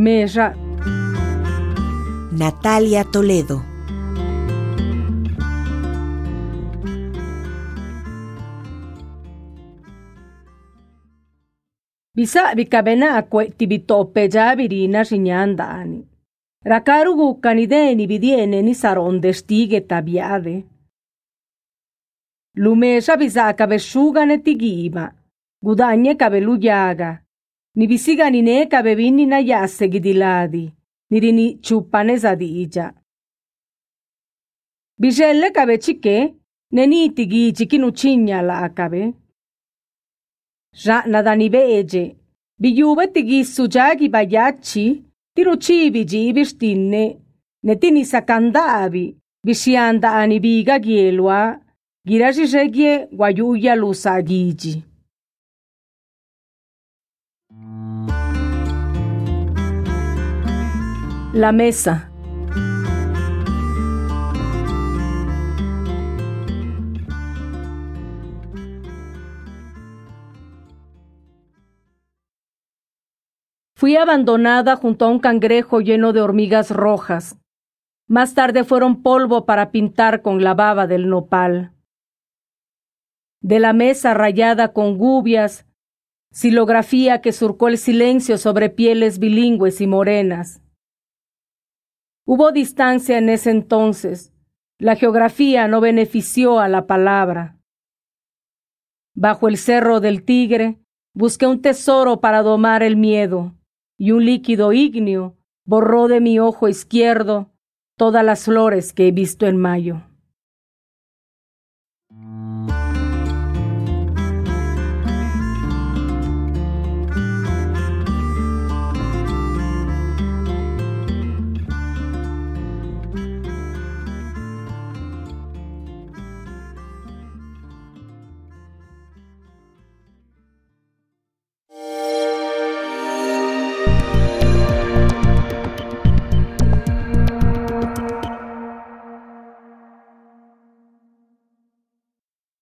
Mesa. Natalia Toledo. Bisa bicabena acque tibitoppe già virina signandani. Rakarugu canideni vidiene ni saronde stighe tabiade. Lumesa bisa cabesciugane tighima, gudagne cabelugliaga, Ni bisiga nine ka bebin ninaya segidiladi. Nirini chupanesadi illa. Bisel le ka bechke neniti gi cikinu chinyala ka be. Ja nadani be eje. Bilu betigi sujagi bayachi tiruchi biji bistinne. Netini sakandavi bisia anda La mesa. Fui abandonada junto a un cangrejo lleno de hormigas rojas. Más tarde fueron polvo para pintar con la baba del nopal. De la mesa rayada con gubias, silografía que surcó el silencio sobre pieles bilingües y morenas. Hubo distancia en ese entonces. La geografía no benefició a la palabra. Bajo el cerro del tigre busqué un tesoro para domar el miedo y un líquido ígneo borró de mi ojo izquierdo todas las flores que he visto en mayo. Bye.